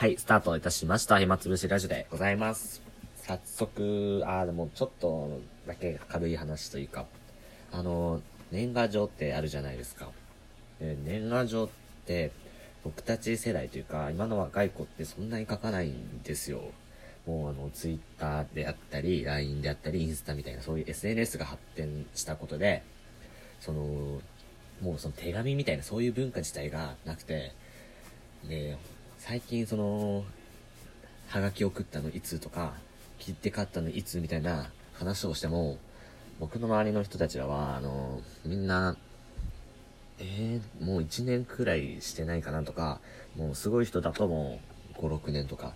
はい、スタートいたしました。暇つぶしラジオでございます。早速、あー、でもちょっとだけ軽い話というか、あの、年賀状ってあるじゃないですか。で年賀状って、僕たち世代というか、今の若い子ってそんなに書かないんですよ。もうあの、ツイッターであったり、LINE であったり、インスタみたいな、そういう SNS が発展したことで、その、もうその手紙みたいな、そういう文化自体がなくて、で、最近その、はがき送ったのいつとか、切って買ったのいつみたいな話をしても、僕の周りの人たちらは、あの、みんな、えー、もう1年くらいしてないかなとか、もうすごい人だともう5、6年とか。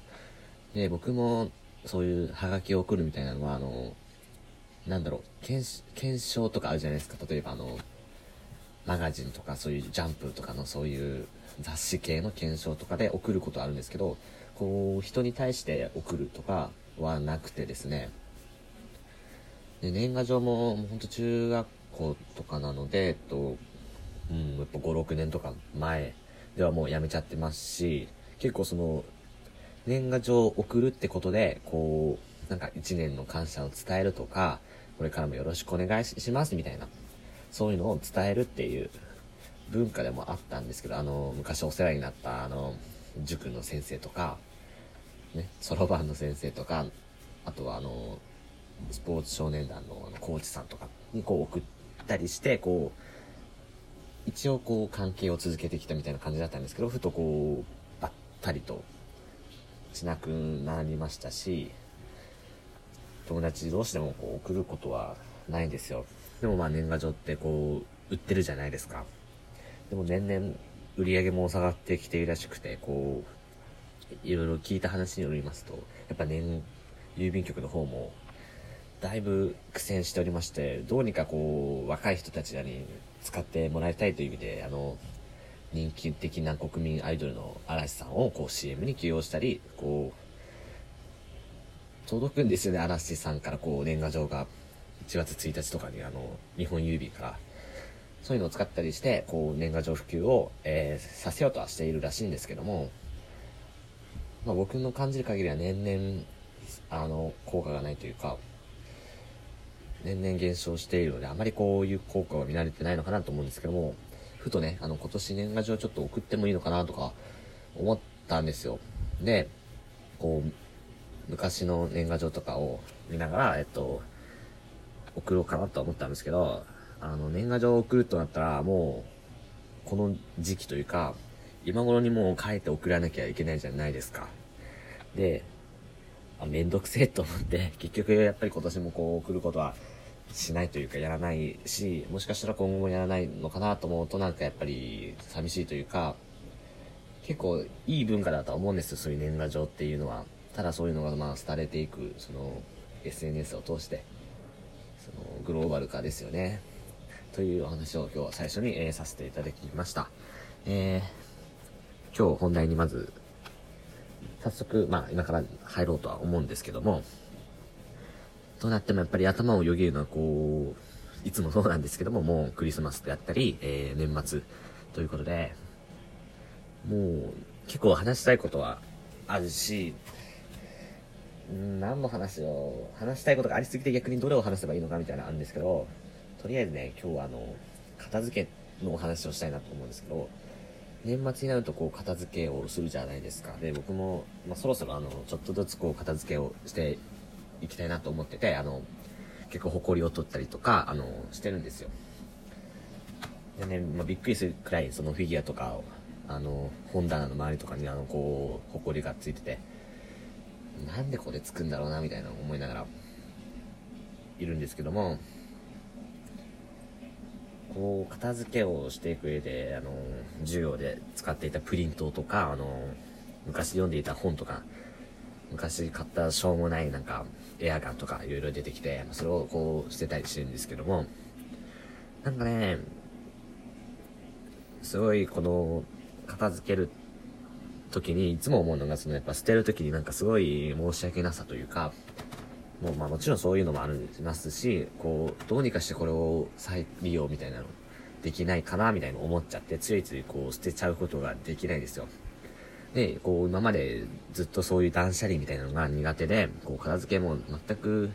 で、僕もそういうハガキを送るみたいなのは、あの、なんだろう、検検証とかあるじゃないですか。例えばあの、マガジンとかそういうジャンプとかのそういう雑誌系の検証とかで送ることあるんですけど、こう、人に対して送るとかはなくてですね。で、年賀状も、もうほんと中学校とかなので、えっと、うん、やっぱ5、6年とか前ではもうやめちゃってますし、結構その、年賀状を送るってことで、こう、なんか1年の感謝を伝えるとか、これからもよろしくお願いしますみたいな、そういうのを伝えるっていう文化でもあったんですけど、あの、昔お世話になった、あの、塾の先生とか、ね、そろばんの先生とか、あとはあの、スポーツ少年団のあのコーチさんとかにこう送ったりして、こう、一応こう関係を続けてきたみたいな感じだったんですけど、ふとこう、ばったりとしなくなりましたし、友達同士でもこう送ることはないんですよ。でもまあ年賀状ってこう、売ってるじゃないですか。でも年々売り上げも下がってきているらしくて、こう、いろいろ聞いた話によりますと、やっぱ年、郵便局の方も、だいぶ苦戦しておりまして、どうにかこう、若い人たちに使ってもらいたいという意味で、あの、人気的な国民アイドルの嵐さんをこう CM に起用したり、こう、届くんですよね、嵐さんからこう年賀状が1月1日とかにあの、日本郵便からそういうのを使ったりして、こう、年賀状普及を、えー、させようとはしているらしいんですけども、まあ、僕の感じる限りは年々、あの、効果がないというか、年々減少しているので、あまりこういう効果は見られてないのかなと思うんですけども、ふとね、あの、今年年賀状ちょっと送ってもいいのかなとか、思ったんですよ。で、こう、昔の年賀状とかを見ながら、えっと、送ろうかなと思ったんですけど、あの、年賀状を送るとなったら、もう、この時期というか、今頃にもう書いて送らなきゃいけないじゃないですか。で、あめんどくせえと思って、結局やっぱり今年もこう送ることはしないというかやらないし、もしかしたら今後もやらないのかなと思うとなんかやっぱり寂しいというか、結構いい文化だと思うんですよ、そういう年賀状っていうのは。ただそういうのがまあ廃れていく、その SNS を通して、そのグローバル化ですよね。というお話を今日は最初に、えー、させていただきました。えー、今日本題にまず、早速、まあ今から入ろうとは思うんですけども、となってもやっぱり頭をよぎるのはこう、いつもそうなんですけども、もうクリスマスであったり、えー、年末ということで、もう結構話したいことはあるし、何の話を、話したいことがありすぎて逆にどれを話せばいいのかみたいなのあるんですけど、とりあえずね、今日はあの、片付けのお話をしたいなと思うんですけど、年末になるとこう片付けをするじゃないですか。で、僕も、まあ、そろそろあの、ちょっとずつこう片付けをしていきたいなと思ってて、あの、結構埃を取ったりとか、あの、してるんですよ。でね、まあ、びっくりするくらいそのフィギュアとかを、あの、本棚の周りとかにあの、こう、埃がついてて、なんでこれつくんだろうな、みたいな思いながら、いるんですけども、こう、片付けをしていく上で、あの、授業で使っていたプリントとか、あの、昔読んでいた本とか、昔買ったしょうもないなんか、エアガンとかいろいろ出てきて、それをこう捨てたりしてるんですけども、なんかね、すごいこの、片付けるって時にいつも思うのが、そのやっぱ捨てる時になんかすごい申し訳なさというか、もうまあもちろんそういうのもありますし、こう、どうにかしてこれを再利用みたいなのできないかなみたいな思っちゃって、ついついこう捨てちゃうことができないですよ。で、こう、今までずっとそういう断捨離みたいなのが苦手で、こう、片付けも全く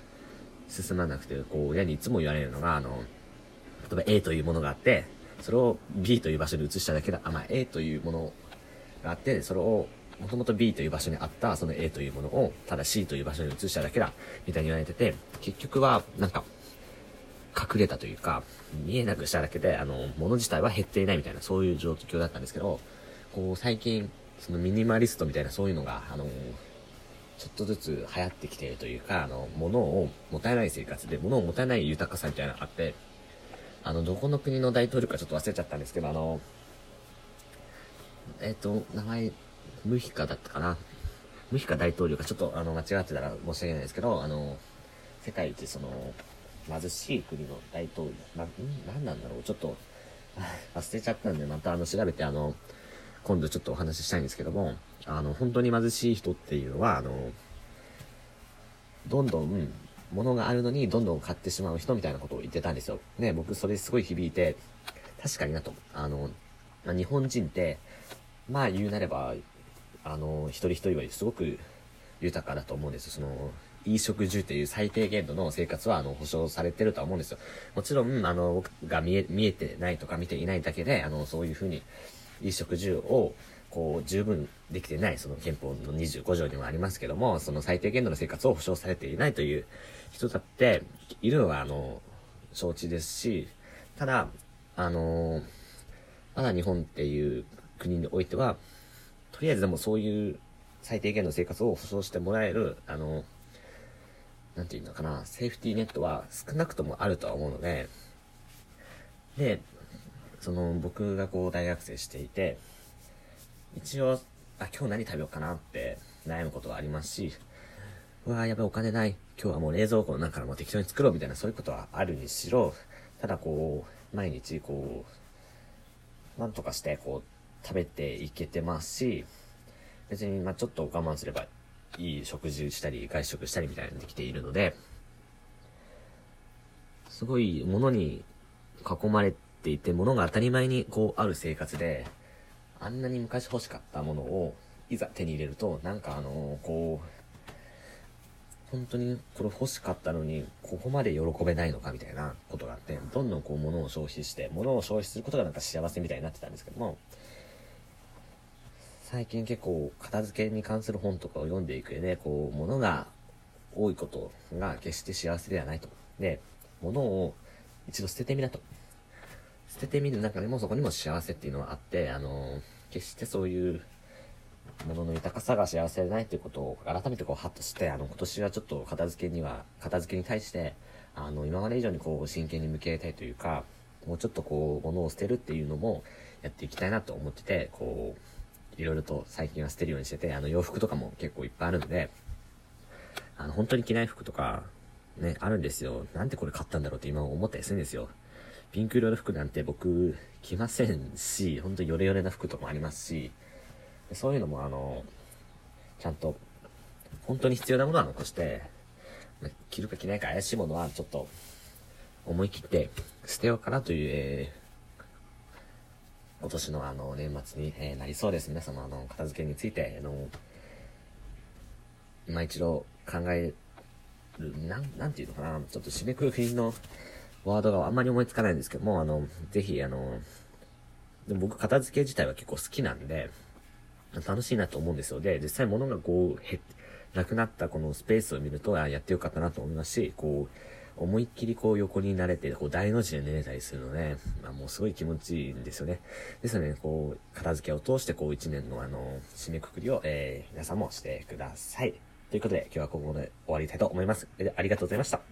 進まなくて、こう、親にいつも言われるのが、あの、例えば A というものがあって、それを B という場所に移しただけだ、あ、まあ、A というものをがあって、それを、もともと B という場所にあった、その A というものを、ただ C という場所に移しただけだ、みたいに言われてて、結局は、なんか、隠れたというか、見えなくしただけで、あの、物自体は減っていないみたいな、そういう状況だったんですけど、こう、最近、そのミニマリストみたいなそういうのが、あの、ちょっとずつ流行ってきているというか、あの、物を持たない生活で、物を持たない豊かさみたいなのがあって、あの、どこの国の大統領かちょっと忘れちゃったんですけど、あの、えっ、ー、と、名前、ムヒカだったかな。ムヒカ大統領がちょっとあの間違ってたら申し訳ないですけど、あの、世界一その、貧しい国の大統領、な、んなんなんだろう、ちょっと、忘れちゃったんで、またあの、調べてあの、今度ちょっとお話ししたいんですけども、あの、本当に貧しい人っていうのは、あの、どんどん物があるのにどんどん買ってしまう人みたいなことを言ってたんですよ。ね、僕それすごい響いて、確かになと。あの、まあ、日本人って、まあ言うなれば、あの、一人一人はすごく豊かだと思うんです。その、衣食住という最低限度の生活は、あの、保障されてるとは思うんですよ。もちろん、あの、僕が見え、見えてないとか見ていないだけで、あの、そういうふうに、衣食住を、こう、十分できてない、その憲法の25条にもありますけども、その最低限度の生活を保障されていないという人だって、いるのは、あの、承知ですし、ただ、あの、まだ日本っていう国においては、とりあえずでもそういう最低限の生活を保障してもらえる、あの、なんていうのかな、セーフティーネットは少なくともあるとは思うので、で、その僕がこう大学生していて、一応、あ、今日何食べようかなって悩むことはありますし、うわーやべお金ない。今日はもう冷蔵庫の中からも適当に作ろうみたいなそういうことはあるにしろ、ただこう、毎日こう、なんとかしてこう、食べていけてますし、別にまあちょっと我慢すればいい食事したり、外食したりみたいにできているので、すごい物に囲まれていて、物が当たり前にこうある生活で、あんなに昔欲しかったものを、いざ手に入れると、なんかあの、こう、本当にこれ欲しかったのに、ここまで喜べないのかみたいなことがあって、どんどんこう物を消費して、物を消費することがなんか幸せみたいになってたんですけども、最近結構片付けに関する本とかを読んでいく上で、こう、物が多いことが決して幸せではないと。で、物を一度捨ててみなと。捨ててみる中でもそこにも幸せっていうのはあって、あの、決してそういうものの豊かさが幸せでないということを改めてこうハッとして、あの、今年はちょっと片付けには、片付けに対して、あの、今まで以上にこう真剣に向き合いたいというか、もうちょっとこう、物を捨てるっていうのもやっていきたいなと思ってて、こう、いろいろと最近は捨てるようにしてて、あの洋服とかも結構いっぱいあるので、あの本当に着ない服とか、ね、あるんですよ。なんでこれ買ったんだろうって今思ったりするんですよ。ピンク色の服なんて僕着ませんし、ほんとヨレヨレな服とかもありますし、そういうのもあの、ちゃんと、本当に必要なものは残して、着るか着ないか怪しいものはちょっと思い切って捨てようかなという、え今年のあの、年末に、え、なりそうです。皆様、あの、片付けについて、あの、今一度考える、なん、なんていうのかな、ちょっと締めくくりのワードがあんまり思いつかないんですけども、あの、ぜひ、あの、でも僕、片付け自体は結構好きなんで、楽しいなと思うんですよ。で、実際物がこう、減っなくなったこのスペースを見ると、あやってよかったなと思いますし、こう、思いっきりこう横に慣れて、こう大の字で寝れたりするので、まあもうすごい気持ちいいんですよね。ですので、こう、片付けを通してこう一年のあの、締めくくりを、えー、皆さんもしてください。ということで、今日はここで終わりたいと思います。ありがとうございました。